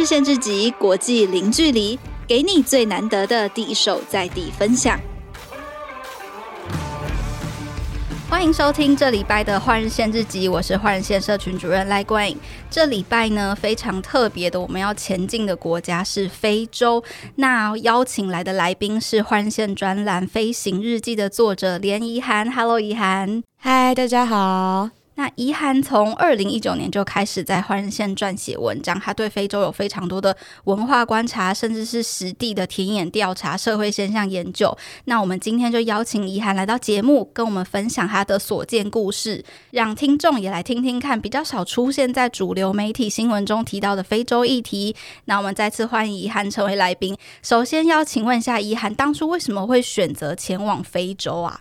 日限制级，国际零距离，给你最难得的第一手在地分享。欢迎收听这礼拜的《换日线日记》，我是换日线社群主任赖冠颖。这礼拜呢，非常特别的，我们要前进的国家是非洲。那邀请来的来宾是换日线专栏《飞行日记》的作者连怡涵。Hello，怡涵。嗨，大家好。那怡涵从二零一九年就开始在换人线撰写文章，他对非洲有非常多的文化观察，甚至是实地的田野调查、社会现象研究。那我们今天就邀请怡涵来到节目，跟我们分享他的所见故事，让听众也来听听看比较少出现在主流媒体新闻中提到的非洲议题。那我们再次欢迎怡涵成为来宾。首先要请问一下怡涵，当初为什么会选择前往非洲啊？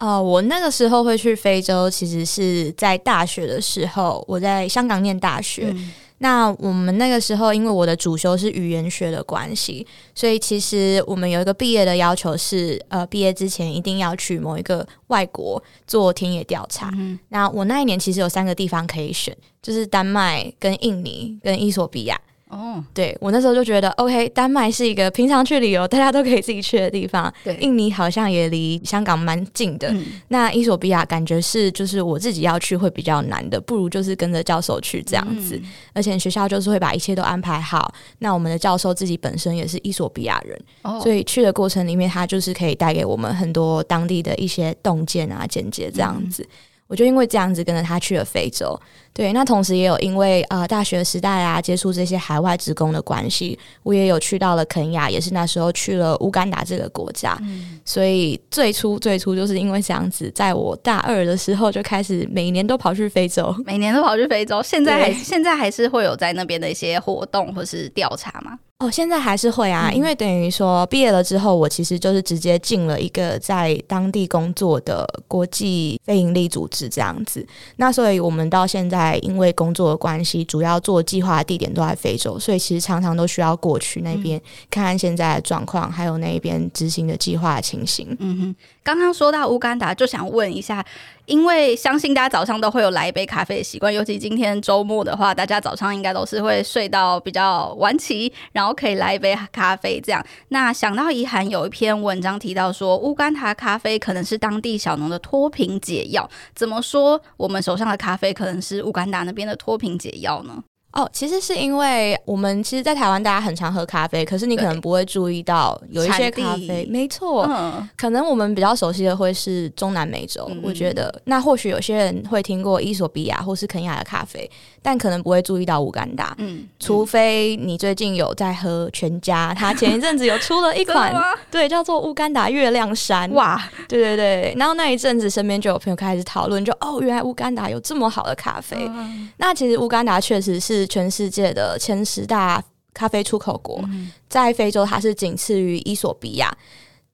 哦、呃，我那个时候会去非洲，其实是在大学的时候，我在香港念大学。嗯、那我们那个时候，因为我的主修是语言学的关系，所以其实我们有一个毕业的要求是，呃，毕业之前一定要去某一个外国做田野调查。嗯、那我那一年其实有三个地方可以选，就是丹麦、跟印尼、跟伊索比亚。哦，oh. 对，我那时候就觉得，OK，丹麦是一个平常去旅游大家都可以自己去的地方。对，印尼好像也离香港蛮近的。嗯、那伊索比亚感觉是就是我自己要去会比较难的，不如就是跟着教授去这样子。嗯、而且学校就是会把一切都安排好。那我们的教授自己本身也是伊索比亚人，oh. 所以去的过程里面，他就是可以带给我们很多当地的一些洞见啊、见解这样子。嗯、我就因为这样子跟着他去了非洲。对，那同时也有因为呃大学时代啊，接触这些海外职工的关系，我也有去到了肯亚，也是那时候去了乌干达这个国家。嗯、所以最初最初就是因为这样子，在我大二的时候就开始每年都跑去非洲，每年都跑去非洲。现在还现在还是会有在那边的一些活动或是调查吗？哦，现在还是会啊，嗯、因为等于说毕业了之后，我其实就是直接进了一个在当地工作的国际非营利组织这样子。那所以我们到现在。因为工作的关系，主要做计划的地点都在非洲，所以其实常常都需要过去那边看看现在的状况，还有那边执行的计划的情形。嗯哼，刚刚说到乌干达，就想问一下。因为相信大家早上都会有来一杯咖啡的习惯，尤其今天周末的话，大家早上应该都是会睡到比较晚起，然后可以来一杯咖啡这样。那想到遗涵有一篇文章提到说，乌干达咖啡可能是当地小农的脱贫解药。怎么说？我们手上的咖啡可能是乌干达那边的脱贫解药呢？哦，其实是因为我们其实，在台湾大家很常喝咖啡，可是你可能不会注意到有一些咖啡，没错，嗯、可能我们比较熟悉的会是中南美洲，嗯、我觉得。那或许有些人会听过伊索比亚或是肯亚的咖啡，但可能不会注意到乌干达。嗯，除非你最近有在喝全家，他前一阵子有出了一 款，对，叫做乌干达月亮山。哇，对对对。然后那一阵子身边就有朋友开始讨论，就哦，原来乌干达有这么好的咖啡。嗯、那其实乌干达确实是。是全世界的前十大咖啡出口国，在非洲它是仅次于伊索比亚。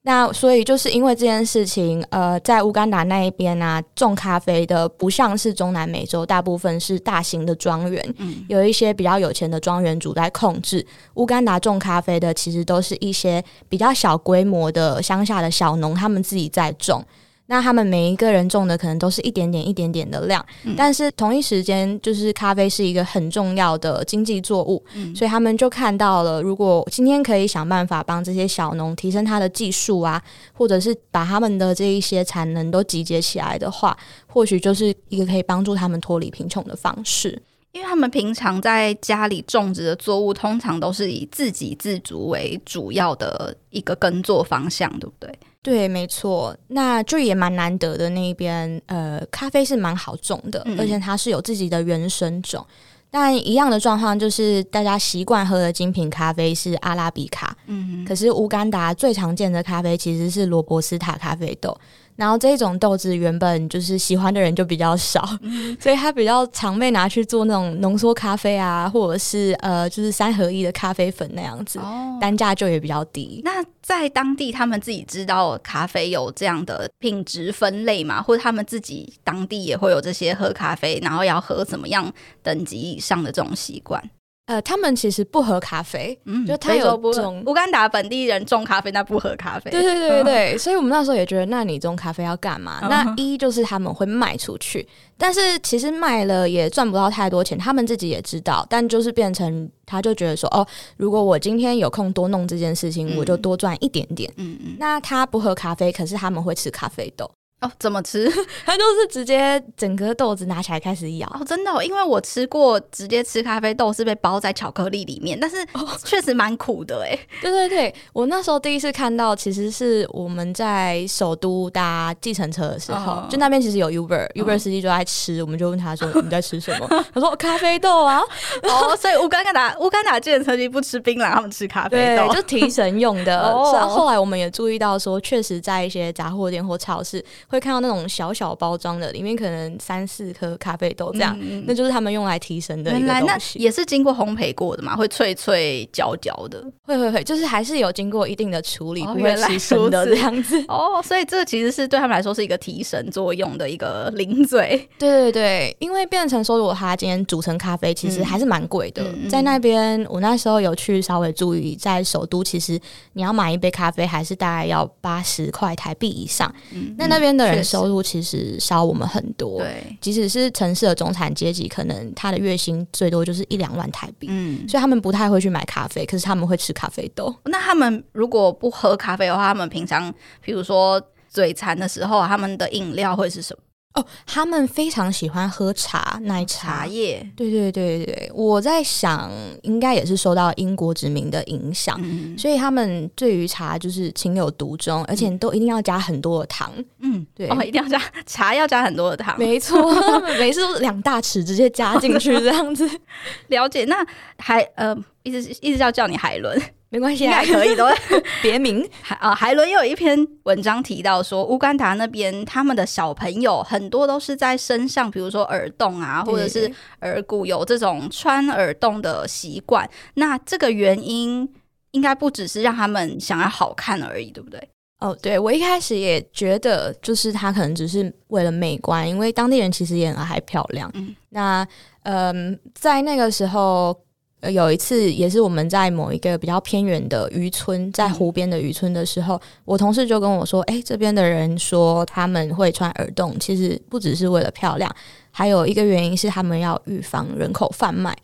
那所以就是因为这件事情，呃，在乌干达那一边呢、啊，种咖啡的不像是中南美洲，大部分是大型的庄园，嗯、有一些比较有钱的庄园主在控制。乌干达种咖啡的其实都是一些比较小规模的乡下的小农，他们自己在种。那他们每一个人种的可能都是一点点、一点点的量，嗯、但是同一时间，就是咖啡是一个很重要的经济作物，嗯、所以他们就看到了，如果今天可以想办法帮这些小农提升他的技术啊，或者是把他们的这一些产能都集结起来的话，或许就是一个可以帮助他们脱离贫穷的方式。因为他们平常在家里种植的作物，通常都是以自给自足为主要的一个耕作方向，对不对？对，没错，那就也蛮难得的。那边呃，咖啡是蛮好种的，嗯、而且它是有自己的原生种。但一样的状况就是，大家习惯喝的精品咖啡是阿拉比卡，嗯，可是乌干达最常见的咖啡其实是罗伯斯塔咖啡豆。然后这种豆子原本就是喜欢的人就比较少，嗯、所以它比较常被拿去做那种浓缩咖啡啊，或者是呃，就是三合一的咖啡粉那样子，哦、单价就也比较低。那在当地，他们自己知道咖啡有这样的品质分类嘛？或者他们自己当地也会有这些喝咖啡，然后要喝怎么样等级以上的这种习惯？呃，他们其实不喝咖啡，嗯，就他有种乌干达本地人种咖啡，但不喝咖啡。对对对对对，嗯、所以我们那时候也觉得，那你种咖啡要干嘛？嗯、那一就是他们会卖出去，但是其实卖了也赚不到太多钱，他们自己也知道，但就是变成他就觉得说，哦，如果我今天有空多弄这件事情，嗯、我就多赚一点点。嗯嗯，那他不喝咖啡，可是他们会吃咖啡豆。哦，怎么吃？他就是直接整个豆子拿起来开始咬。哦，真的，哦，因为我吃过直接吃咖啡豆是被包在巧克力里面，但是 确实蛮苦的 哎。对对对，我那时候第一次看到，其实是我们在首都搭计程车的时候，哦、就那边其实有 Uber，Uber、哦、司机就在吃，我们就问他说：“你在吃什么？”他说：“咖啡豆啊。”哦，所以乌干达乌干达计程车司机不吃槟榔，他们吃咖啡豆，就提神用的。哦，后来我们也注意到说，确实在一些杂货店或超市。会看到那种小小包装的，里面可能三四颗咖啡豆这样，嗯、那就是他们用来提神的一个东西。那也是经过烘焙过的嘛，会脆脆焦焦的。会会会，就是还是有经过一定的处理，哦、不会提神的这样子。哦，所以这其实是对他们来说是一个提神作用的一个 零嘴。对对对，因为变成说，如果他今天煮成咖啡，其实还是蛮贵的。嗯、在那边，我那时候有去稍微注意，在首都，其实你要买一杯咖啡，还是大概要八十块台币以上。嗯，那那边的人收入其实少我们很多，对，即使是城市的中产阶级，可能他的月薪最多就是一两万台币，嗯，所以他们不太会去买咖啡，可是他们会吃咖啡豆。那他们如果不喝咖啡的话，他们平常比如说嘴馋的时候，他们的饮料会是什么？哦，他们非常喜欢喝茶，奶茶，茶叶。对对对对，我在想，应该也是受到英国殖民的影响，嗯、所以他们对于茶就是情有独钟，而且都一定要加很多的糖。嗯，对，哦，一定要加茶，要加很多的糖。没错，每次都是两大匙直接加进去这样子。了解，那海呃，一直一直要叫你海伦。没关系，应该可以的。别名海啊，海伦有一篇文章提到说，乌干达那边他们的小朋友很多都是在身上，比如说耳洞啊，或者是耳骨有这种穿耳洞的习惯。那这个原因应该不只是让他们想要好看而已，对不对？哦，对，我一开始也觉得，就是他可能只是为了美观，因为当地人其实也很爱漂亮。嗯，那嗯、呃，在那个时候。有一次，也是我们在某一个比较偏远的渔村，在湖边的渔村的时候，嗯、我同事就跟我说：“哎、欸，这边的人说他们会穿耳洞，其实不只是为了漂亮，还有一个原因是他们要预防人口贩卖。”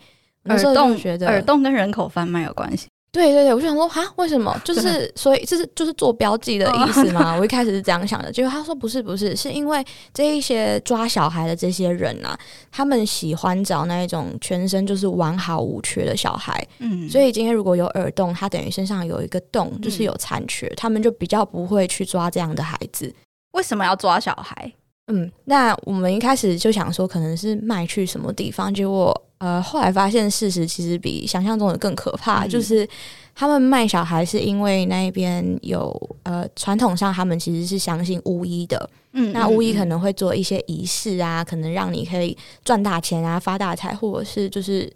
耳洞觉得耳洞跟人口贩卖有关系。对对对，我就想说哈，为什么？就是所以这是就是做标记的意思吗？我一开始是这样想的，结果他说不是不是，是因为这一些抓小孩的这些人啊，他们喜欢找那一种全身就是完好无缺的小孩，嗯，所以今天如果有耳洞，他等于身上有一个洞，就是有残缺，嗯，他们就比较不会去抓这样的孩子。为什么要抓小孩？嗯，那我们一开始就想说可能是卖去什么地方，结果。呃，后来发现事实其实比想象中的更可怕，嗯、就是他们卖小孩是因为那边有呃传统上他们其实是相信巫医的，嗯，那巫医可能会做一些仪式啊，可能让你可以赚大钱啊、发大财，或者是就是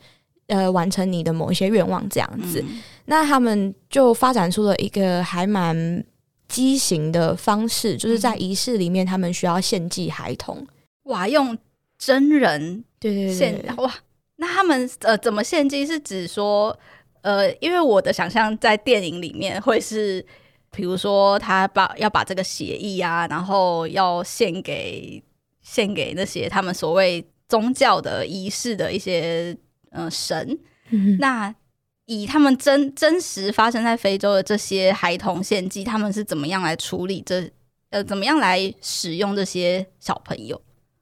呃完成你的某一些愿望这样子。嗯、那他们就发展出了一个还蛮畸形的方式，就是在仪式里面他们需要献祭孩童，哇，用真人对对对哇。那他们呃怎么献祭？是指说呃，因为我的想象在电影里面会是，比如说他把要把这个协议啊，然后要献给献给那些他们所谓宗教的仪式的一些呃神。嗯、那以他们真真实发生在非洲的这些孩童献祭，他们是怎么样来处理这呃怎么样来使用这些小朋友？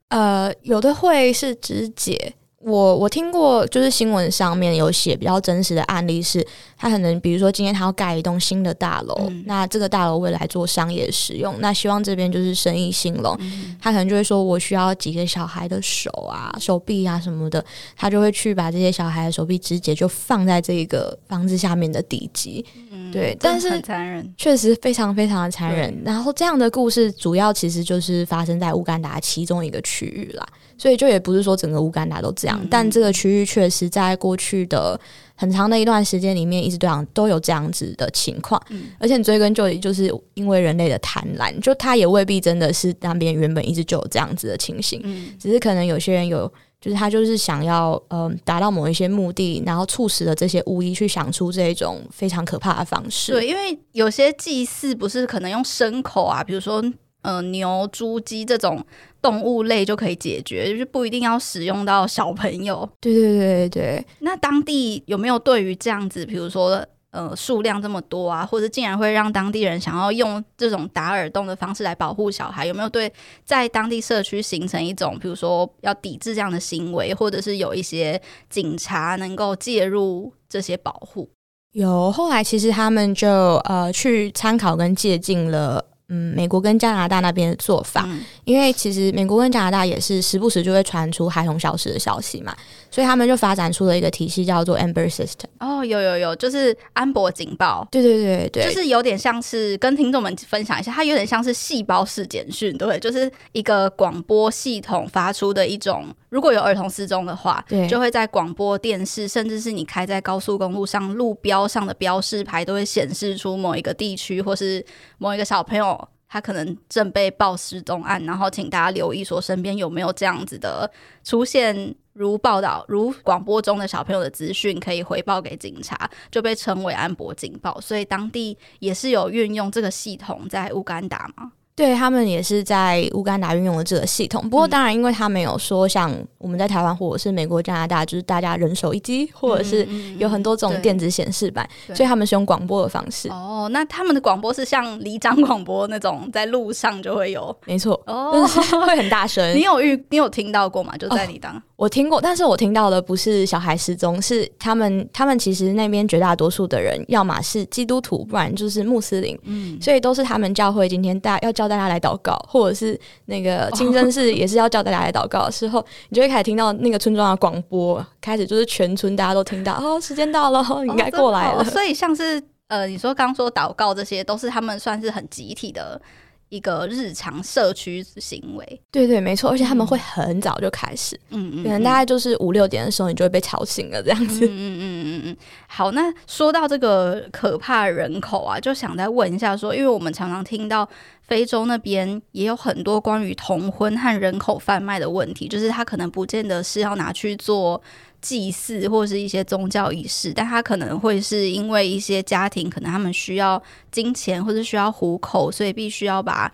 呃，有的会是肢解。我我听过，就是新闻上面有写比较真实的案例是，他可能比如说今天他要盖一栋新的大楼，嗯、那这个大楼未来做商业使用，那希望这边就是生意兴隆，嗯、他可能就会说我需要几个小孩的手啊、手臂啊什么的，他就会去把这些小孩的手臂肢解，就放在这个房子下面的地基。嗯、对，但是很残忍，确实非常非常的残忍。然后这样的故事主要其实就是发生在乌干达其中一个区域啦。所以就也不是说整个乌干达都这样，嗯、但这个区域确实在过去的很长的一段时间里面，一直都这样都有这样子的情况。嗯、而且追根究底，就是因为人类的贪婪，就它也未必真的是那边原本一直就有这样子的情形，嗯、只是可能有些人有。就是他就是想要嗯达到某一些目的，然后促使了这些巫医去想出这种非常可怕的方式。对，因为有些祭祀不是可能用牲口啊，比如说呃牛、猪、鸡这种动物类就可以解决，就是不一定要使用到小朋友。对对对对。那当地有没有对于这样子，比如说？呃，数量这么多啊，或者竟然会让当地人想要用这种打耳洞的方式来保护小孩，有没有对在当地社区形成一种，比如说要抵制这样的行为，或者是有一些警察能够介入这些保护？有，后来其实他们就呃去参考跟借鉴了。嗯，美国跟加拿大那边的做法，嗯、因为其实美国跟加拿大也是时不时就会传出孩童消失的消息嘛，所以他们就发展出了一个体系，叫做 Amber System。哦，有有有，就是安博警报。对对对对，就是有点像是跟听众们分享一下，它有点像是细胞式简讯，对，就是一个广播系统发出的一种，如果有儿童失踪的话，对，就会在广播电视，甚至是你开在高速公路上路标上的标示牌，都会显示出某一个地区或是某一个小朋友。他可能正被报失踪案，然后请大家留意，说身边有没有这样子的出现，如报道、如广播中的小朋友的资讯，可以回报给警察，就被称为安博警报。所以当地也是有运用这个系统在乌干达吗？对，他们也是在乌干达运用了这个系统，不过当然，因为他没有说像我们在台湾或者是美国、加拿大，就是大家人手一机，或者是有很多种电子显示板，所以他们是用广播的方式。哦，那他们的广播是像离长广播那种，在路上就会有，没错，哦，会很大声。你有遇，你有听到过吗？就在你当。哦我听过，但是我听到的不是小孩失踪，是他们，他们其实那边绝大多数的人，要么是基督徒，不然就是穆斯林，嗯，所以都是他们教会今天大要叫大家来祷告，或者是那个清真寺也是要叫大家来祷告的时候，哦、你就会开始听到那个村庄的广播，开始就是全村大家都听到，哦，时间到了，你应该过来了。哦、所以像是呃，你说刚说祷告这些，都是他们算是很集体的。一个日常社区行为，对对，没错，而且他们会很早就开始，嗯嗯，可能大概就是五六点的时候，你就会被吵醒了，这样子，嗯嗯嗯嗯嗯。好，那说到这个可怕人口啊，就想再问一下说，因为我们常常听到非洲那边也有很多关于童婚和人口贩卖的问题，就是他可能不见得是要拿去做。祭祀或是一些宗教仪式，但他可能会是因为一些家庭，可能他们需要金钱或者需要糊口，所以必须要把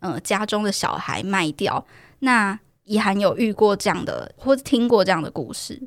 呃家中的小孩卖掉。那怡涵有遇过这样的，或者听过这样的故事？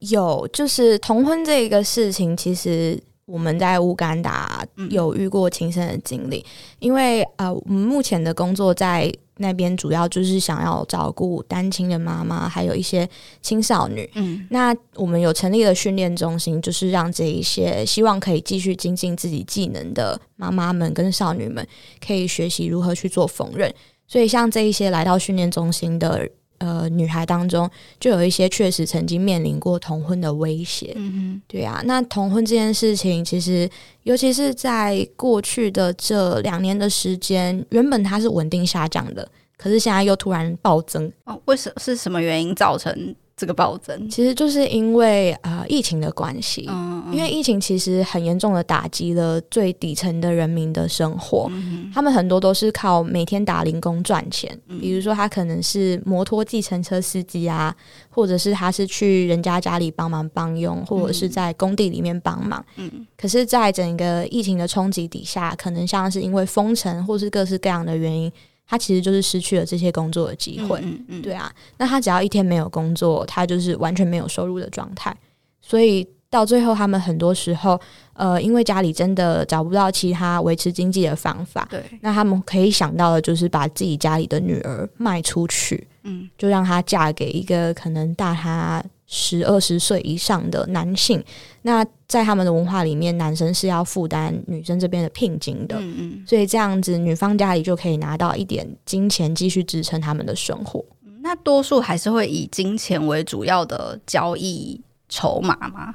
有，就是童婚这个事情，其实我们在乌干达有遇过亲身的经历，嗯、因为呃，我们目前的工作在。那边主要就是想要照顾单亲的妈妈，还有一些青少女。嗯，那我们有成立了训练中心，就是让这一些希望可以继续精进自己技能的妈妈们跟少女们，可以学习如何去做缝纫。所以，像这一些来到训练中心的呃女孩当中，就有一些确实曾经面临过同婚的威胁。嗯哼，对啊。那同婚这件事情，其实尤其是在过去的这两年的时间，原本它是稳定下降的，可是现在又突然暴增。哦，为什么？是什么原因造成？这个暴增。其实就是因为呃疫情的关系，嗯嗯，因为疫情其实很严重的打击了最底层的人民的生活，嗯，他们很多都是靠每天打零工赚钱，嗯、比如说他可能是摩托计程车司机啊，或者是他是去人家家里帮忙帮佣，或者是在工地里面帮忙，嗯，可是，在整个疫情的冲击底下，可能像是因为封城或是各式各样的原因。他其实就是失去了这些工作的机会，嗯嗯嗯、对啊。那他只要一天没有工作，他就是完全没有收入的状态。所以到最后，他们很多时候，呃，因为家里真的找不到其他维持经济的方法，对，那他们可以想到的就是把自己家里的女儿卖出去，嗯，就让她嫁给一个可能大她十二十岁以上的男性，那在他们的文化里面，男生是要负担女生这边的聘金的，嗯嗯，所以这样子女方家里就可以拿到一点金钱，继续支撑他们的生活。那多数还是会以金钱为主要的交易筹码吗？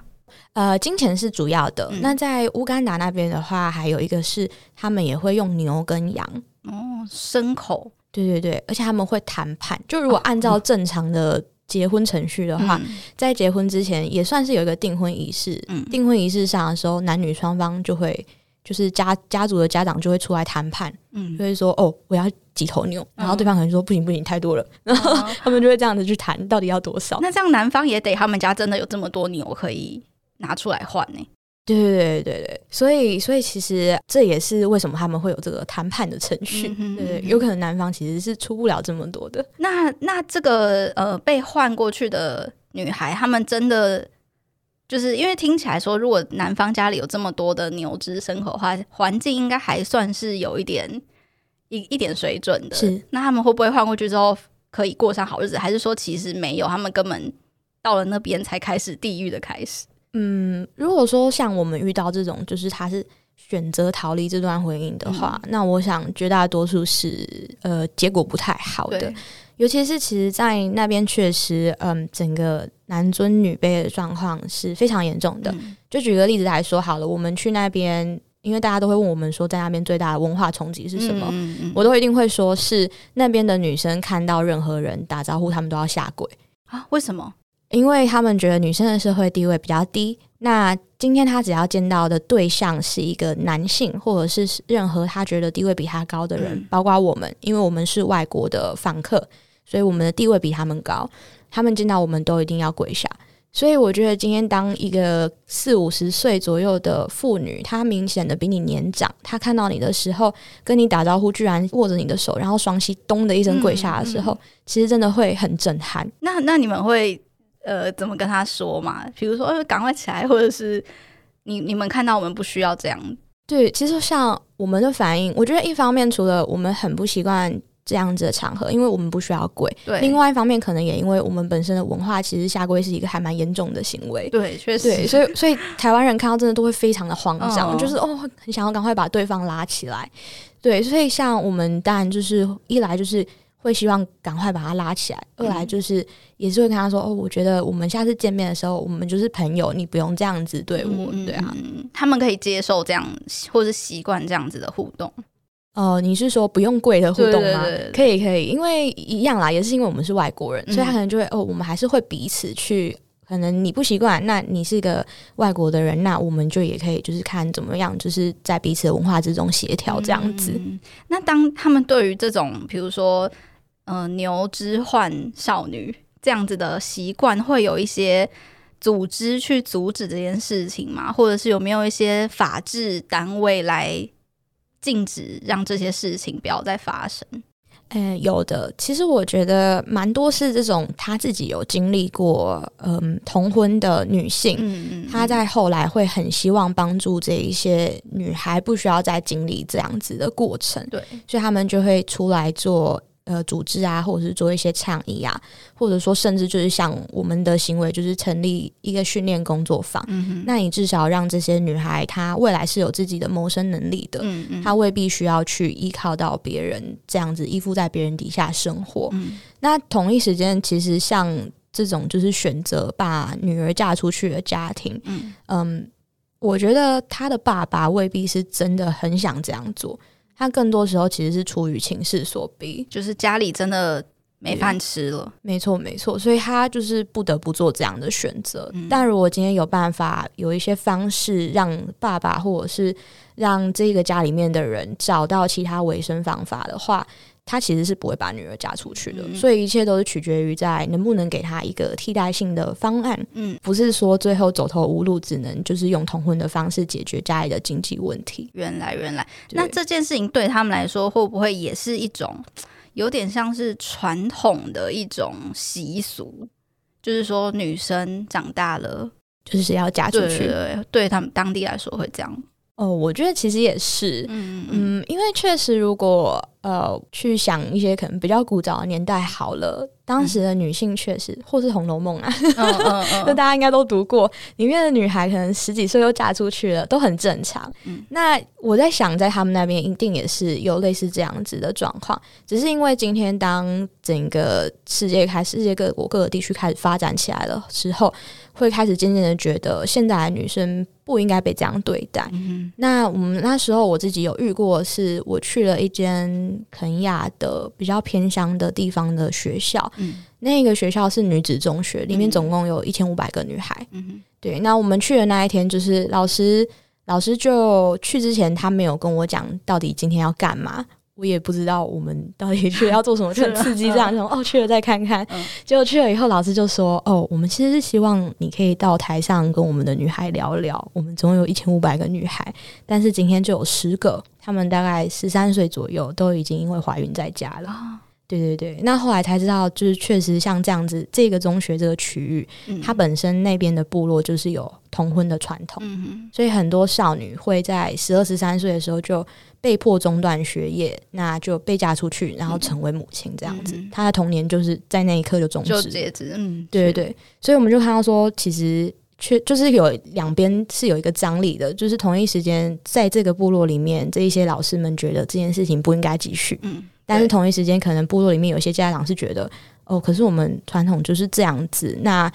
呃，金钱是主要的。嗯、那在乌干达那边的话，还有一个是他们也会用牛跟羊哦，牲口，对对对，而且他们会谈判，就如果按照正常的。结婚程序的话，嗯、在结婚之前也算是有一个订婚仪式。订、嗯、婚仪式上的时候，男女双方就会就是家家族的家长就会出来谈判，嗯，就会说哦，我要几头牛，然后对方可能说不行不行，太多了，然后 他们就会这样子去谈到底要多少。那这样男方也得他们家真的有这么多牛可以拿出来换呢？对对对对对，所以所以其实这也是为什么他们会有这个谈判的程序。嗯、哼哼对，有可能男方其实是出不了这么多的。那那这个呃被换过去的女孩，他们真的就是因为听起来说，如果男方家里有这么多的牛只牲口的话，环境应该还算是有一点一一点水准的。是，那他们会不会换过去之后可以过上好日子？还是说其实没有，他们根本到了那边才开始地狱的开始？嗯，如果说像我们遇到这种，就是他是选择逃离这段婚姻的话，嗯、那我想绝大多数是呃结果不太好的。尤其是其实，在那边确实，嗯，整个男尊女卑的状况是非常严重的。嗯、就举个例子来说好了，我们去那边，因为大家都会问我们说，在那边最大的文化冲击是什么？嗯嗯嗯、我都一定会说是那边的女生看到任何人打招呼，他们都要下跪啊？为什么？因为他们觉得女生的社会地位比较低，那今天他只要见到的对象是一个男性，或者是任何他觉得地位比他高的人，嗯、包括我们，因为我们是外国的访客，所以我们的地位比他们高，他们见到我们都一定要跪下。所以我觉得今天当一个四五十岁左右的妇女，她明显的比你年长，她看到你的时候跟你打招呼，居然握着你的手，然后双膝咚的一声跪下的时候，嗯嗯、其实真的会很震撼。那那你们会？呃，怎么跟他说嘛？比如说，呃，赶快起来，或者是你你们看到我们不需要这样。对，其实像我们的反应，我觉得一方面除了我们很不习惯这样子的场合，因为我们不需要跪。对。另外一方面，可能也因为我们本身的文化，其实下跪是一个还蛮严重的行为。对，确实。对，所以所以台湾人看到真的都会非常的慌张，哦、就是哦，很想要赶快把对方拉起来。对，所以像我们当然就是一来就是。会希望赶快把他拉起来。二来就是也是会跟他说：“哦，我觉得我们下次见面的时候，我们就是朋友，你不用这样子对我，对啊。”他们可以接受这样，或是习惯这样子的互动。哦，你是说不用跪的互动吗？可以，可以，因为一样啦，也是因为我们是外国人，所以他可能就会哦，我们还是会彼此去。可能你不习惯，那你是一个外国的人，那我们就也可以就是看怎么样，就是在彼此的文化之中协调这样子。那当他们对于这种，比如说。呃，牛之换少女这样子的习惯，会有一些组织去阻止这件事情吗？或者是有没有一些法制单位来禁止让这些事情不要再发生？嗯、呃，有的。其实我觉得蛮多是这种，她自己有经历过嗯同婚的女性，嗯嗯，她在后来会很希望帮助这一些女孩，不需要再经历这样子的过程。对，所以他们就会出来做。呃，组织啊，或者是做一些倡议啊，或者说甚至就是像我们的行为，就是成立一个训练工作坊。嗯哼，那你至少让这些女孩，她未来是有自己的谋生能力的。嗯嗯，她未必需要去依靠到别人这样子依附在别人底下生活。嗯，那同一时间，其实像这种就是选择把女儿嫁出去的家庭，嗯嗯，我觉得他的爸爸未必是真的很想这样做。他更多时候其实是出于情势所逼，就是家里真的没饭吃了。没错，没错，所以他就是不得不做这样的选择。嗯、但如果今天有办法有一些方式让爸爸或者是让这个家里面的人找到其他维生方法的话。他其实是不会把女儿嫁出去的，嗯、所以一切都是取决于在能不能给他一个替代性的方案。嗯，不是说最后走投无路，只能就是用同婚的方式解决家里的经济问题。原来，原来，那这件事情对他们来说，会不会也是一种有点像是传统的一种习俗？就是说，女生长大了就是要嫁出去，对，对，对，对他们当地来说会这样。哦，我觉得其实也是，嗯嗯，因为确实，如果呃去想一些可能比较古早的年代，好了，当时的女性确实，或是《红楼梦》啊，那大家应该都读过，里面的女孩可能十几岁就嫁出去了，都很正常。嗯，那我在想，在他们那边一定也是有类似这样子的状况，只是因为今天当整个世界开始，世界各国各个地区开始发展起来了之后，会开始渐渐的觉得，现在的女生。不应该被这样对待。嗯、那我们那时候我自己有遇过，是我去了一间肯亚的比较偏乡的地方的学校。嗯，那个学校是女子中学，里面总共有一千五百个女孩。嗯，对。那我们去的那一天，就是老师老师就去之前，他没有跟我讲到底今天要干嘛。我也不知道我们到底去要做什么，就很 刺激这样，说哦去了再看看。结果去了以后，老师就说哦，我们其实是希望你可以到台上跟我们的女孩聊聊。我们总有一千五百个女孩，但是今天就有十个，她们大概十三岁左右，都已经因为怀孕在家了。对对对，那后来才知道，就是确实像这样子，这个中学这个区域，它本身那边的部落就是有同婚的传统，所以很多少女会在十二十三岁的时候就。被迫中断学业，那就被嫁出去，然后成为母亲这样子。她、嗯、的童年就是在那一刻就终止，就截止。嗯，对对对。所以我们就看到说，其实确就是有两边是有一个张力的，就是同一时间在这个部落里面，这一些老师们觉得这件事情不应该继续。嗯，但是同一时间，可能部落里面有些家长是觉得，哦，可是我们传统就是这样子，那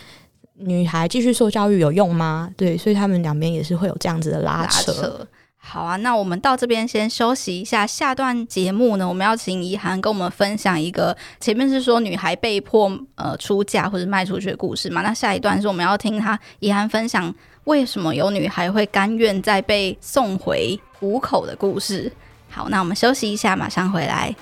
女孩继续受教育有用吗？对，所以他们两边也是会有这样子的拉扯。拉扯好啊，那我们到这边先休息一下。下段节目呢，我们要请怡涵跟我们分享一个前面是说女孩被迫呃出嫁或者卖出去的故事嘛。那下一段是我们要听她怡涵分享为什么有女孩会甘愿再被送回虎口的故事。好，那我们休息一下，马上回来。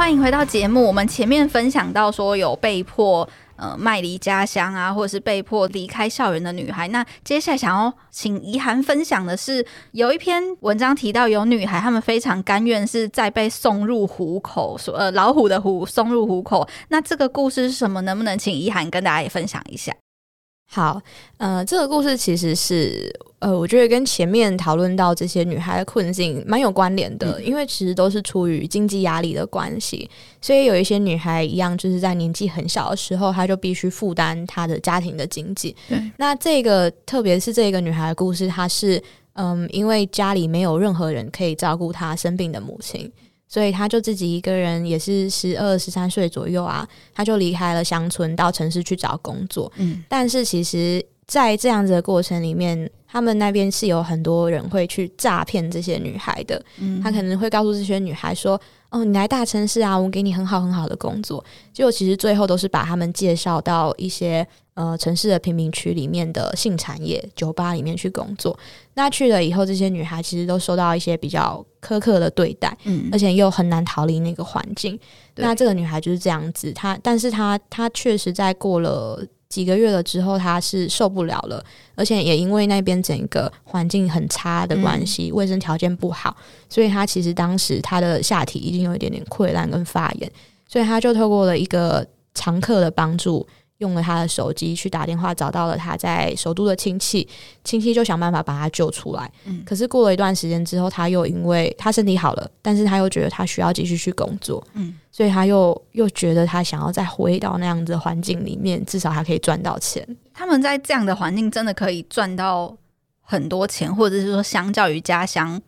欢迎回到节目。我们前面分享到说有被迫呃卖离家乡啊，或者是被迫离开校园的女孩。那接下来想要请怡涵分享的是，有一篇文章提到有女孩，她们非常甘愿是再被送入虎口，说呃老虎的虎送入虎口。那这个故事是什么？能不能请怡涵跟大家也分享一下？好，呃，这个故事其实是，呃，我觉得跟前面讨论到这些女孩的困境蛮有关联的，嗯，因为其实都是出于经济压力的关系，所以有一些女孩一样，就是在年纪很小的时候，她就必须负担她的家庭的经济。对，那这个特别是这个女孩的故事，她是，嗯，因为家里没有任何人可以照顾她生病的母亲。所以他就自己一个人，也是十二十三岁左右啊，他就离开了乡村，到城市去找工作。嗯，但是其实，在这样子的过程里面，他们那边是有很多人会去诈骗这些女孩的。嗯，他可能会告诉这些女孩说：“哦，你来大城市啊，我给你很好很好的工作。”结果其实最后都是把他们介绍到一些。呃，城市的贫民区里面的性产业酒吧里面去工作，那去了以后，这些女孩其实都受到一些比较苛刻的对待，嗯，而且又很难逃离那个环境。那这个女孩就是这样子，她，但是她，她确实在过了几个月了之后，她是受不了了，而且也因为那边整个环境很差的关系，卫生条件不好，所以她其实当时她的下体已经有一点点溃烂跟发炎，所以她就透过了一个常客的帮助。用了他的手机去打电话，找到了他在首都的亲戚，亲戚就想办法把他救出来。嗯，可是过了一段时间之后，他又因为他身体好了，但是他又觉得他需要继续去工作，嗯，所以他又又觉得他想要再回到那样子的环境里面，至少他可以赚到钱。他们在这样的环境真的可以赚到很多钱，或者是说相较于家乡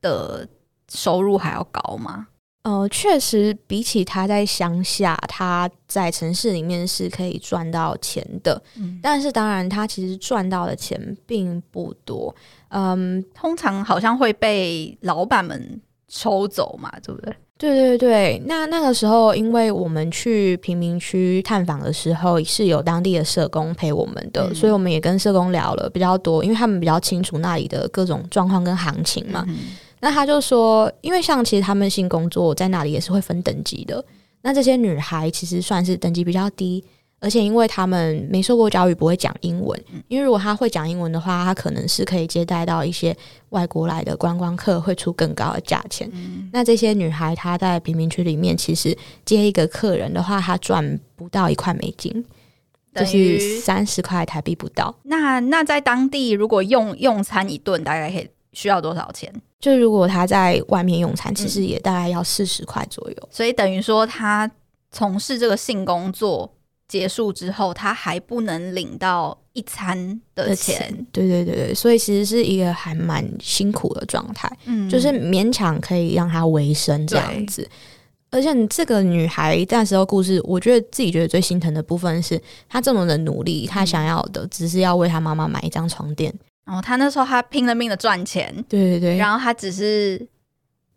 的收入还要高吗？呃，确实，比起他在乡下，他在城市里面是可以赚到钱的。嗯，但是当然，他其实赚到的钱并不多。嗯，通常好像会被老板们抽走嘛，对不对？对对对。那那个时候，因为我们去贫民区探访的时候，是有当地的社工陪我们的，嗯，所以我们也跟社工聊了比较多，因为他们比较清楚那里的各种状况跟行情嘛。嗯那他就说，因为像其实他们性工作在那里也是会分等级的。那这些女孩其实算是等级比较低，而且因为他们没受过教育，不会讲英文。因为如果她会讲英文的话，她可能是可以接待到一些外国来的观光客，会出更高的价钱。嗯。那这些女孩她在贫民区里面，其实接一个客人的话，她赚不到一块美金，就是三十块台币不到。那那在当地如果用用餐一顿，大概可以需要多少钱？就如果他在外面用餐，其实也大概要四十块左右。嗯，所以等于说他从事这个性工作结束之后，他还不能领到一餐的钱。对对对对，所以其实是一个还蛮辛苦的状态，嗯，就是勉强可以让他维生这样子。而且这个女孩那时候故事，我觉得自己觉得最心疼的部分是，她这么的努力，她想要的只是要为她妈妈买一张床垫。然后她那时候他拼了命的赚钱，对对对，然后他只是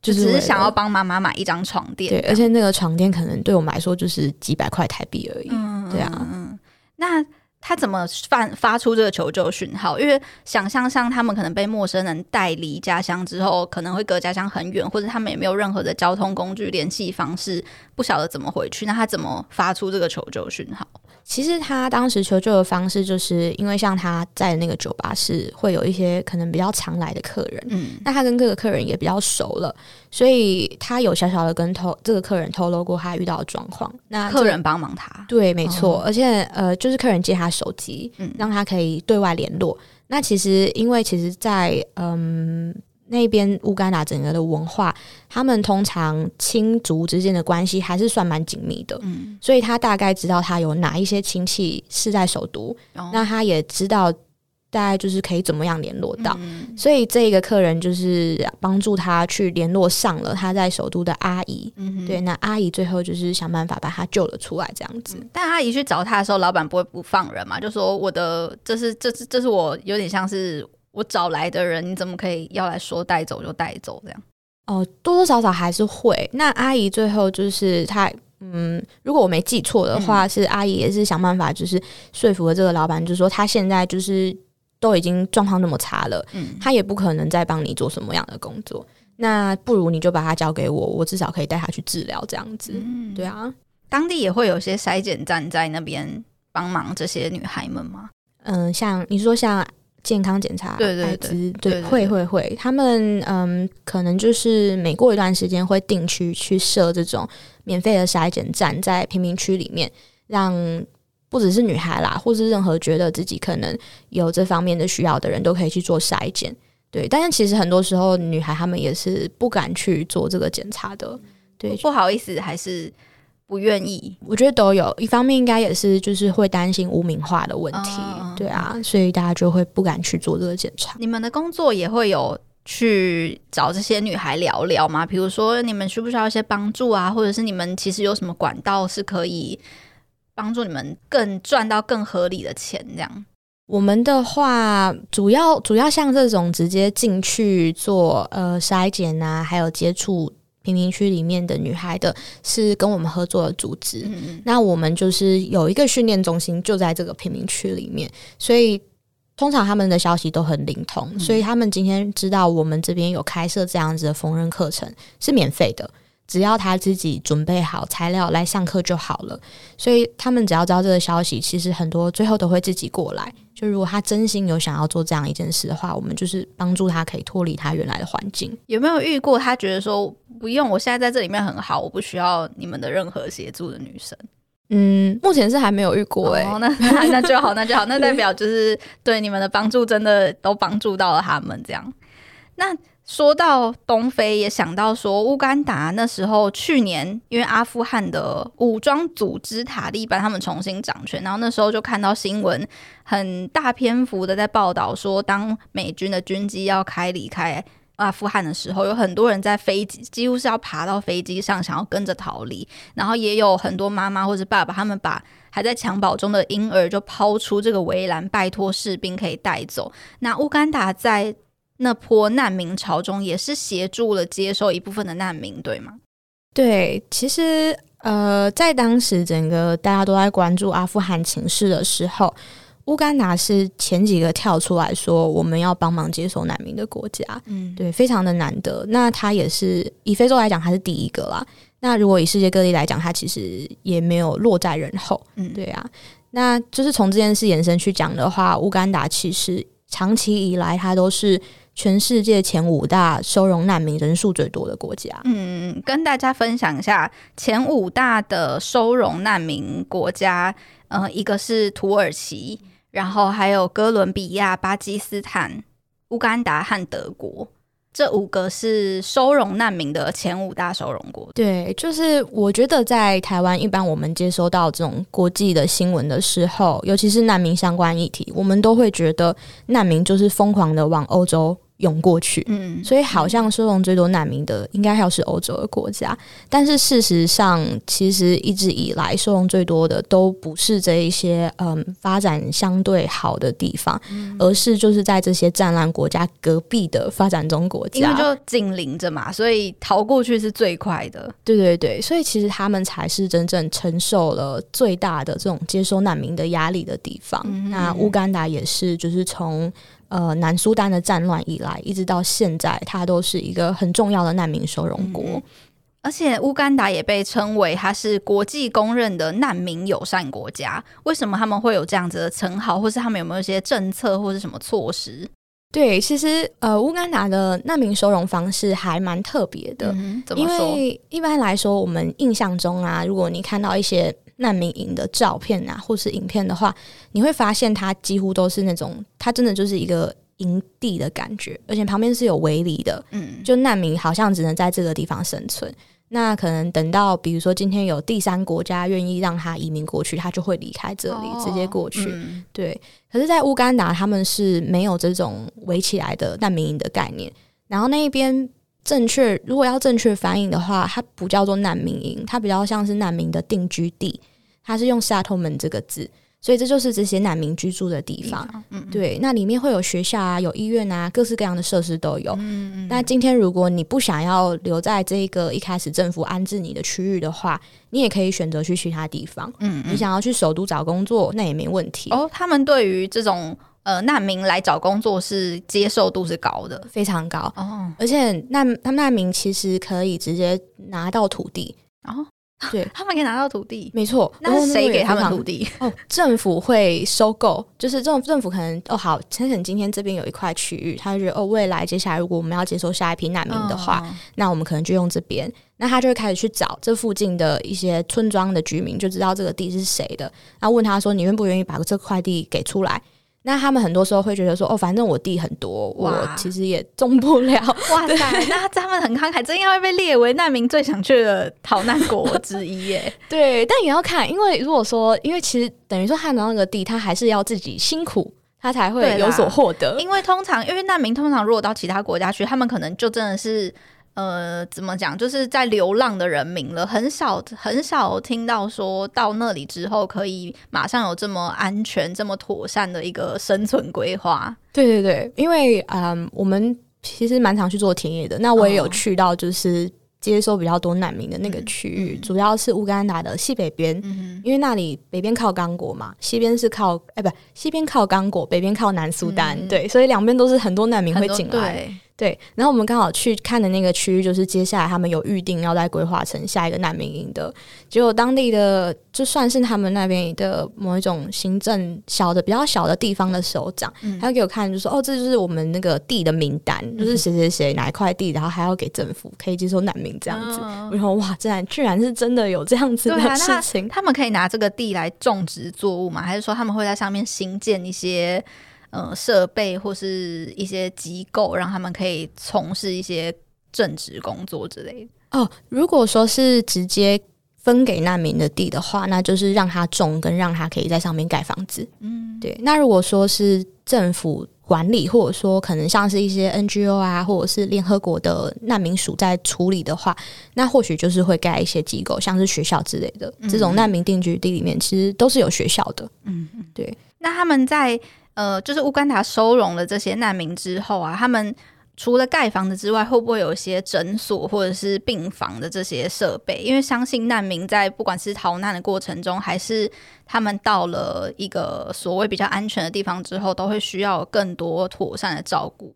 就只是想要帮妈妈买一张床垫，对，而且那个床垫可能对我们来说就是几百块台币而已，嗯、对啊，嗯，那。他怎么发发出这个求救讯号？因为想象上他们可能被陌生人带离家乡之后，可能会隔家乡很远，或者他们也没有任何的交通工具联系方式，不晓得怎么回去。那他怎么发出这个求救讯号？其实他当时求救的方式，就是因为像他在那个酒吧是会有一些可能比较常来的客人，嗯，那他跟各个客人也比较熟了，所以他有小小的跟透这个客人透露过他遇到的状况。那客人帮忙他，对，没错，哦、而且呃，就是客人借他手机，嗯，让他可以对外联络。那其实因为其实在，在嗯。那边乌干达整个的文化，他们通常亲族之间的关系还是算蛮紧密的，嗯，所以他大概知道他有哪一些亲戚是在首都，哦、那他也知道大概就是可以怎么样联络到，嗯、所以这个客人就是帮助他去联络上了他在首都的阿姨，嗯，对，那阿姨最后就是想办法把他救了出来，这样子。嗯、但阿姨去找他的时候，老板不会不放人嘛？就说我的这是这是这是我有点像是。我找来的人，你怎么可以要来说带走就带走这样？哦，多多少少还是会。那阿姨最后就是她，嗯，如果我没记错的话，嗯、是阿姨也是想办法，就是说服了这个老板，就是说他现在就是都已经状况那么差了，嗯，他也不可能再帮你做什么样的工作。那不如你就把他交给我，我至少可以带他去治疗这样子。嗯，对啊，当地也会有些筛检站在那边帮忙这些女孩们吗？嗯，像你说像。健康检查，对对对，对会会会，他们嗯，可能就是每过一段时间会定期去设这种免费的筛检站，在贫民区里面，让不只是女孩啦，或是任何觉得自己可能有这方面的需要的人都可以去做筛检。对，但是其实很多时候女孩她们也是不敢去做这个检查的，对，不好意思，还是。不愿意，我觉得都有一方面，应该也是就是会担心污名化的问题，嗯、对啊，所以大家就会不敢去做这个检查。你们的工作也会有去找这些女孩聊聊吗？比如说你们需不需要一些帮助啊，或者是你们其实有什么管道是可以帮助你们更赚到更合理的钱？这样，我们的话，主要主要像这种直接进去做呃筛检啊，还有接触。贫民区里面的女孩的是跟我们合作的组织，那我们就是有一个训练中心就在这个贫民区里面，所以通常他们的消息都很灵通，嗯、所以他们今天知道我们这边有开设这样子的缝纫课程是免费的，只要他自己准备好材料来上课就好了，所以他们只要知道这个消息，其实很多最后都会自己过来。就如果他真心有想要做这样一件事的话，我们就是帮助他可以脱离他原来的环境。有没有遇过他觉得说不用，我现在在这里面很好，我不需要你们的任何协助的女生？嗯，目前是还没有遇过哎、欸。哦，那 那就好，那就好，那代 表就是对你们的帮助真的都帮助到了他们这样。那。说到东非，也想到说乌干达那时候去年，因为阿富汗的武装组织塔利班他们重新掌权，然后那时候就看到新闻，很大篇幅的在报道说，当美军的军机要开离开阿富汗的时候，有很多人在飞机，几乎是要爬到飞机上，想要跟着逃离，然后也有很多妈妈或者爸爸，他们把还在襁褓中的婴儿就抛出这个围栏，拜托士兵可以带走。那乌干达在那波难民潮中，也是协助了接收一部分的难民，对吗？对，其实呃，在当时整个大家都在关注阿富汗情势的时候，乌干达是前几个跳出来说我们要帮忙接收难民的国家。嗯，对，非常的难得。那他也是以非洲来讲，他是第一个啦。那如果以世界各地来讲，他其实也没有落在人后。嗯，对啊。那就是从这件事延伸去讲的话，乌干达其实长期以来，它都是。全世界前五大收容难民人数最多的国家。嗯，跟大家分享一下前五大的收容难民国家。呃，一个是土耳其，然后还有哥伦比亚、巴基斯坦、乌干达和德国。这五个是收容难民的前五大收容国。对，就是我觉得在台湾，一般我们接收到这种国际的新闻的时候，尤其是难民相关议题，我们都会觉得难民就是疯狂的往欧洲涌过去，嗯，所以好像收容最多难民的应该还是欧洲的国家，但是事实上，其实一直以来收容最多的都不是这一些嗯发展相对好的地方，嗯、而是就是在这些战乱国家隔壁的发展中国家，因为就紧邻着嘛，所以逃过去是最快的。对对对，所以其实他们才是真正承受了最大的这种接收难民的压力的地方。嗯、那乌干达也是，就是从。呃，南苏丹的战乱以来，一直到现在，它都是一个很重要的难民收容国。嗯、而且，乌干达也被称为它是国际公认的难民友善国家。为什么他们会有这样子的称号，或是他们有没有一些政策或是什么措施？对，其实呃，乌干达的难民收容方式还蛮特别的。嗯、怎么说？因为一般来说，我们印象中啊，如果你看到一些难民营的照片啊，或是影片的话，你会发现它几乎都是那种，它真的就是一个营地的感觉，而且旁边是有围篱的，嗯，就难民好像只能在这个地方生存。那可能等到，比如说今天有第三国家愿意让他移民过去，他就会离开这里，哦、直接过去。嗯、对，可是，在乌干达他们是没有这种围起来的难民营的概念。然后那一边正确，如果要正确翻译的话，它不叫做难民营，它比较像是难民的定居地。它是用 settlement 这个字，所以这就是这些难民居住的地方。嗯，对，那里面会有学校啊，有医院啊，各式各样的设施都有。嗯嗯。那今天如果你不想要留在这个一开始政府安置你的区域的话，你也可以选择去其他地方。嗯嗯。你想要去首都找工作，那也没问题。哦，他们对于这种呃难民来找工作是接受度是高的，非常高。哦。而且难他们难民其实可以直接拿到土地。哦。对，他们可以拿到土地，没错。那是谁给他们土地？哦，政府会收购，就是这种政府可能哦，好，陈陈今天这边有一块区域，他就觉得哦，未来接下来如果我们要接收下一批难民的话，哦、那我们可能就用这边。那他就会开始去找这附近的一些村庄的居民，就知道这个地是谁的。然后问他说：“你愿不愿意把这块地给出来？”那他们很多时候会觉得说，哦，反正我地很多，我其实也种不了。哇塞，那他们很慷慨，这应该会被列为难民最想去的逃难国之一耶。对，但也要看，因为如果说，因为其实等于说他拿那个地，他还是要自己辛苦，他才会有所获得。因为通常，因为难民通常如果到其他国家去，他们可能就真的是。呃，怎么讲？就是在流浪的人民了，很少很少听到说到那里之后可以马上有这么安全、这么妥善的一个生存规划。对对对，因为嗯，我们其实蛮常去做田野的。那我也有去到，就是接收比较多难民的那个区域，哦、主要是乌干达的西北边，嗯、因为那里北边靠刚果嘛，西边是靠哎，不，西边靠刚果，北边靠南苏丹，嗯、对，所以两边都是很多难民会进来。对，然后我们刚好去看的那个区域，就是接下来他们有预定要再规划成下一个难民营的。结果当地的就算是他们那边的某一种行政小的比较小的地方的首长，嗯、他要给我看，就说：“哦，这就是我们那个地的名单，嗯、就是谁谁谁哪一块地，然后还要给政府可以接收难民这样子。哦”然后哇，这然居然是真的有这样子的事情。啊、他们可以拿这个地来种植作物吗？还是说他们会在上面新建一些？呃，设备或是一些机构，让他们可以从事一些正职工作之类的。哦，如果说是直接分给难民的地的话，那就是让他种，跟让他可以在上面盖房子。嗯，对。那如果说是政府管理，或者说可能像是一些 NGO 啊，或者是联合国的难民署在处理的话，那或许就是会盖一些机构，像是学校之类的。嗯，这种难民定居地里面，其实都是有学校的。嗯，对。那他们在。呃，就是乌干达收容了这些难民之后啊，他们除了盖房子之外，会不会有一些诊所或者是病房的这些设备？因为相信难民在不管是逃难的过程中，还是他们到了一个所谓比较安全的地方之后，都会需要更多妥善的照顾。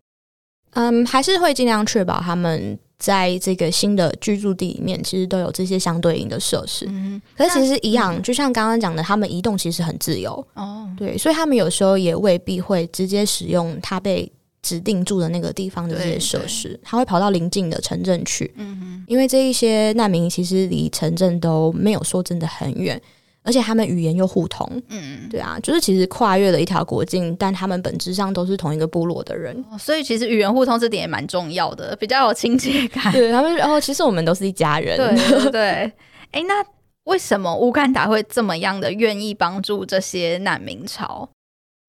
嗯，还是会尽量确保他们。在这个新的居住地里面，其实都有这些相对应的设施。嗯，可是其实一样，嗯、就像刚刚讲的，他们移动其实很自由。哦，对，所以他们有时候也未必会直接使用他被指定住的那个地方的这些设施，他会跑到邻近的城镇去。嗯哼，因为这一些难民其实离城镇都没有说真的很远。而且他们语言又互通，嗯，对啊，就是其实跨越了一条国境，但他们本质上都是同一个部落的人，所以其实语言互通这点也蛮重要的，比较有亲切感。对他们，然后其实我们都是一家人。对对对，哎，那为什么乌干达会这么样的愿意帮助这些难民潮？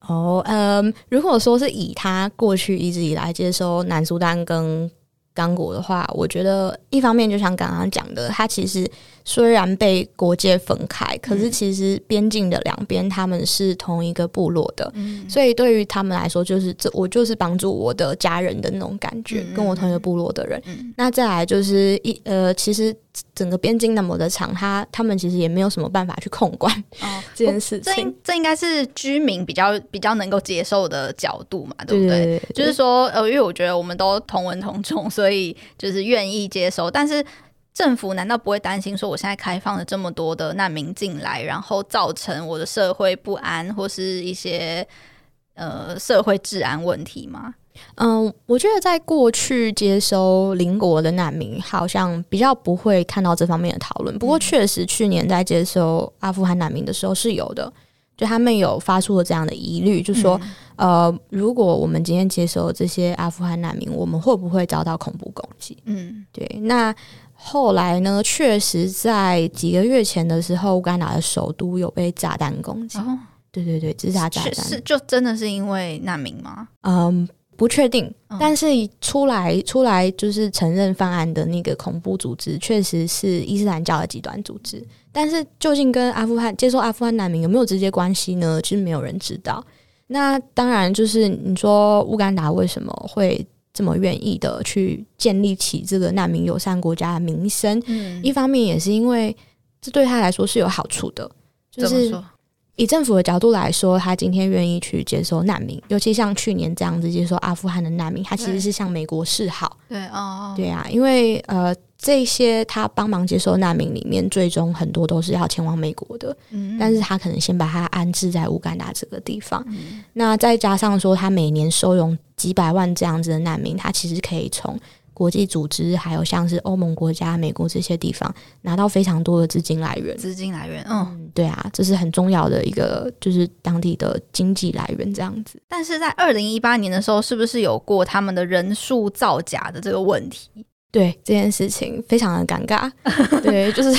哦，嗯，如果说是以他过去一直以来接收南苏丹跟刚果的话，我觉得一方面就像刚刚讲的，他其实虽然被国界分开，可是其实边境的两边他们是同一个部落的，嗯、所以对于他们来说，就是这我就是帮助我的家人的那种感觉，嗯、跟我同一个部落的人。嗯、那再来就是一呃，其实整个边境那么的长，他他们其实也没有什么办法去控管哦 这件事情。这这应该是居民比较比较能够接受的角度嘛，对不对，就是说呃，因为我觉得我们都同文同种，所以。就是愿意接受，但是政府难道不会担心说，我现在开放了这么多的难民进来，然后造成我的社会不安，或是一些呃社会治安问题吗？嗯，我觉得在过去接收邻国的难民，好像比较不会看到这方面的讨论。不过确实，去年在接收阿富汗难民的时候是有的。就他们有发出了这样的疑虑，就说，嗯、呃，如果我们今天接收这些阿富汗难民，我们会不会遭到恐怖攻击？嗯，对。那后来呢？确实在几个月前的时候，乌干达的首都有被炸弹攻击。哦、对对对，自杀炸弹是就真的是因为难民吗？嗯。不确定，但是出来出来就是承认犯案的那个恐怖组织，确实是伊斯兰教的极端组织。但是究竟跟阿富汗接受阿富汗难民有没有直接关系呢？其实没有人知道。那当然，就是你说乌干达为什么会这么愿意的去建立起这个难民友善国家的名声？嗯，一方面也是因为这对他来说是有好处的，就是。以政府的角度来说，他今天愿意去接收难民，尤其像去年这样子接收阿富汗的难民，他其实是向美国示好。对哦，对啊，因为呃，这些他帮忙接收难民里面，最终很多都是要前往美国的。嗯，但是他可能先把他安置在乌干达这个地方。嗯，那再加上说，他每年收容几百万这样子的难民，他其实可以从。国际组织还有像是欧盟国家、美国这些地方拿到非常多的资金来源，资金来源，嗯，嗯，对啊，这是很重要的一个，就是当地的经济来源这样子。但是在二零一八年的时候，是不是有过他们的人数造假的这个问题？对这件事情非常的尴尬，对，就是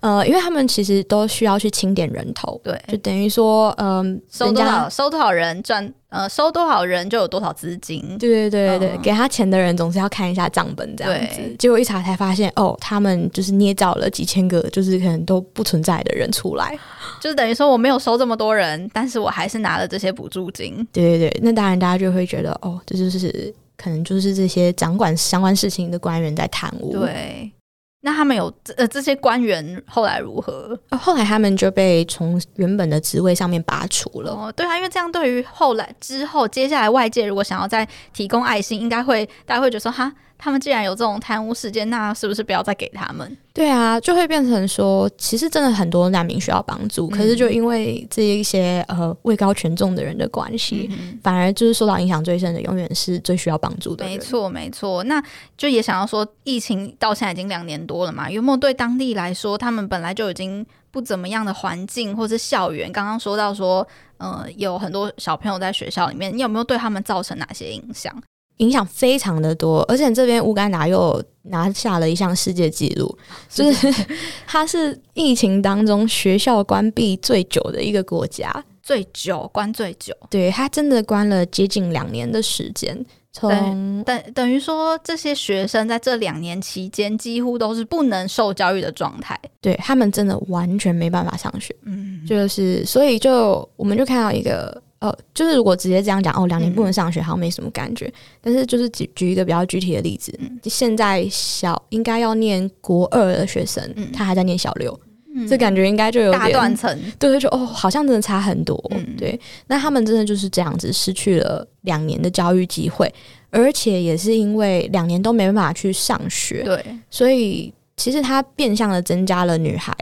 呃，因为他们其实都需要去清点人头，对，就等于说，嗯、呃，收多少收多少人赚，呃，收多少人就有多少资金，对对对对，嗯、给他钱的人总是要看一下账本这样子，对结果一查才发现，哦，他们就是捏造了几千个，就是可能都不存在的人出来，就是等于说我没有收这么多人，但是我还是拿了这些补助金，对对对，那当然大家就会觉得，哦，这就是。可能就是这些掌管相关事情的官员在贪污。对，那他们有呃这些官员后来如何？哦，后来他们就被从原本的职位上面拔除了。哦，对啊，因为这样对于后来之后接下来外界如果想要再提供爱心，应该会大家会觉得说哈。他们既然有这种贪污事件，那是不是不要再给他们？对啊，就会变成说，其实真的很多难民需要帮助，嗯、可是就因为这一些呃位高权重的人的关系，嗯、反而就是受到影响最深的，永远是最需要帮助的人。没错，没错。那就也想要说，疫情到现在已经两年多了嘛，有没有对当地来说，他们本来就已经不怎么样的环境或是校园？刚刚说到说，呃，有很多小朋友在学校里面，你有没有对他们造成哪些影响？影响非常的多，而且这边乌干达又拿下了一项世界纪录，就是 它是疫情当中学校关闭最久的一个国家，最久关最久，对，它真的关了接近两年的时间，从等等于说这些学生在这两年期间几乎都是不能受教育的状态，对他们真的完全没办法上学，嗯，就是所以就我们就看到一个。哦，就是如果直接这样讲，哦，两年不能上学，好像没什么感觉。嗯、但是就是举举一个比较具体的例子，嗯、现在小应该要念国二的学生，嗯、他还在念小六，嗯、这感觉应该就有点大断层。对对，就哦，好像真的差很多。嗯、对，那他们真的就是这样子失去了两年的教育机会，而且也是因为两年都没办法去上学，对，所以其实他变相的增加了女孩，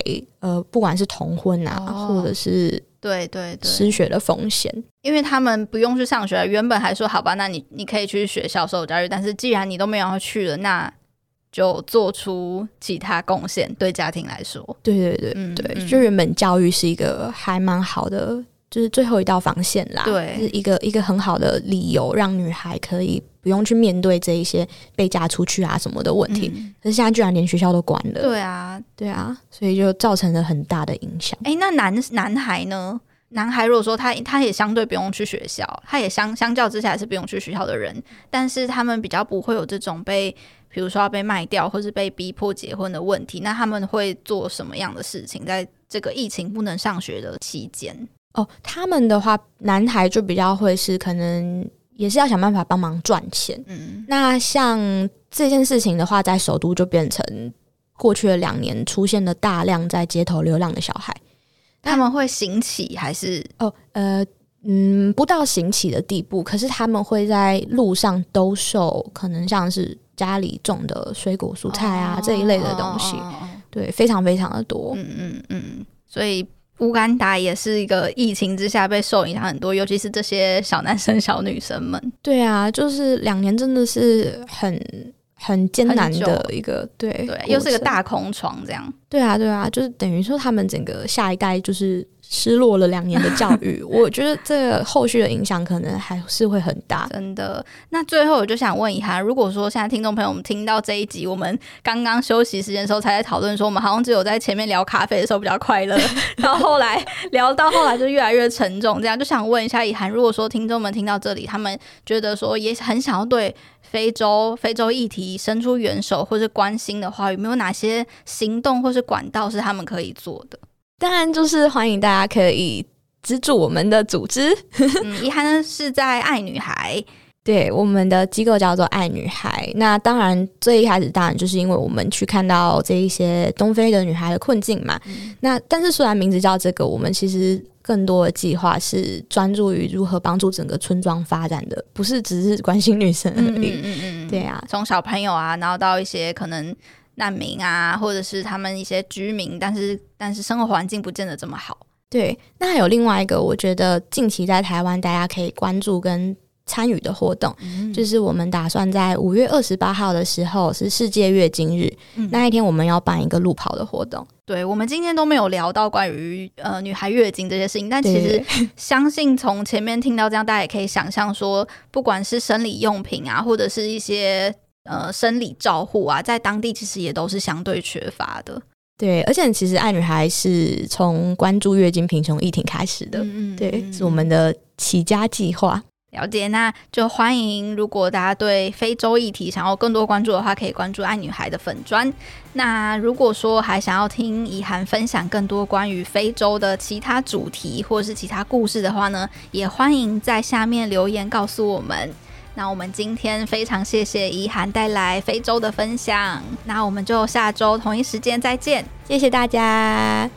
呃，不管是童婚啊，哦、或者是。对对对，失学的风险，因为他们不用去上学，原本还说好吧，那你你可以去学校受教育，但是既然你都没有要去了，那就做出其他贡献，对家庭来说，对对对、嗯、对，就原本教育是一个还蛮好的。就是最后一道防线啦，对，是一个一个很好的理由，让女孩可以不用去面对这一些被嫁出去啊什么的问题。嗯、可是现在居然连学校都关了，对啊，对啊，所以就造成了很大的影响。哎、欸，那男男孩呢？男孩如果说他他也相对不用去学校，他也相相较之下是不用去学校的人，但是他们比较不会有这种被，比如说要被卖掉或是被逼迫结婚的问题。那他们会做什么样的事情？在这个疫情不能上学的期间？哦，他们的话，男孩就比较会是可能也是要想办法帮忙赚钱。嗯，那像这件事情的话，在首都就变成过去的两年出现了大量在街头流浪的小孩。他们会行乞还是？哦，呃，嗯，不到行乞的地步，可是他们会在路上兜售，可能像是家里种的水果、蔬菜啊、哦、这一类的东西。哦、对，非常非常的多。嗯嗯嗯，所以。乌干达也是一个疫情之下被受影响很多，尤其是这些小男生、小女生们。对啊，就是两年真的是很很艰难的一个，对对，又是个大空床这样。对啊，对啊，就是等于说他们整个下一代就是。失落了两年的教育，我觉得这个后续的影响可能还是会很大。真的，那最后我就想问一下，如果说现在听众朋友们听到这一集，我们刚刚休息时间的时候才在讨论说，我们好像只有在前面聊咖啡的时候比较快乐，到后来聊到后来就越来越沉重，这样就想问一下以涵，如果说听众们听到这里，他们觉得说也很想要对非洲非洲议题伸出援手或是关心的话，有没有哪些行动或是管道是他们可以做的？当然，就是欢迎大家可以资助我们的组织。嗯，以涵呢是在爱女孩，对，我们的机构叫做爱女孩。那当然，最一开始当然就是因为我们去看到这一些东非的女孩的困境嘛。嗯、那但是虽然名字叫这个，我们其实更多的计划是专注于如何帮助整个村庄发展的，不是只是关心女生而已。嗯嗯嗯，对啊，从小朋友啊，然后到一些可能。难民啊，或者是他们一些居民，但是但是生活环境不见得这么好。对，那还有另外一个，我觉得近期在台湾大家可以关注跟参与的活动，嗯、就是我们打算在五月二十八号的时候是世界月经日，嗯、那一天我们要办一个路跑的活动。对，我们今天都没有聊到关于呃女孩月经这些事情，但其实相信从前面听到这样，大家也可以想象说，不管是生理用品啊，或者是一些。呃，生理照护啊，在当地其实也都是相对缺乏的。对，而且其实爱女孩是从关注月经贫穷议题开始的。嗯，对，是我们的起家计划。了解，那就欢迎，如果大家对非洲议题想要更多关注的话，可以关注爱女孩的粉砖。那如果说还想要听以涵分享更多关于非洲的其他主题或是其他故事的话呢，也欢迎在下面留言告诉我们。那我们今天非常谢谢怡涵带来非洲的分享，那我们就下周同一时间再见，谢谢大家。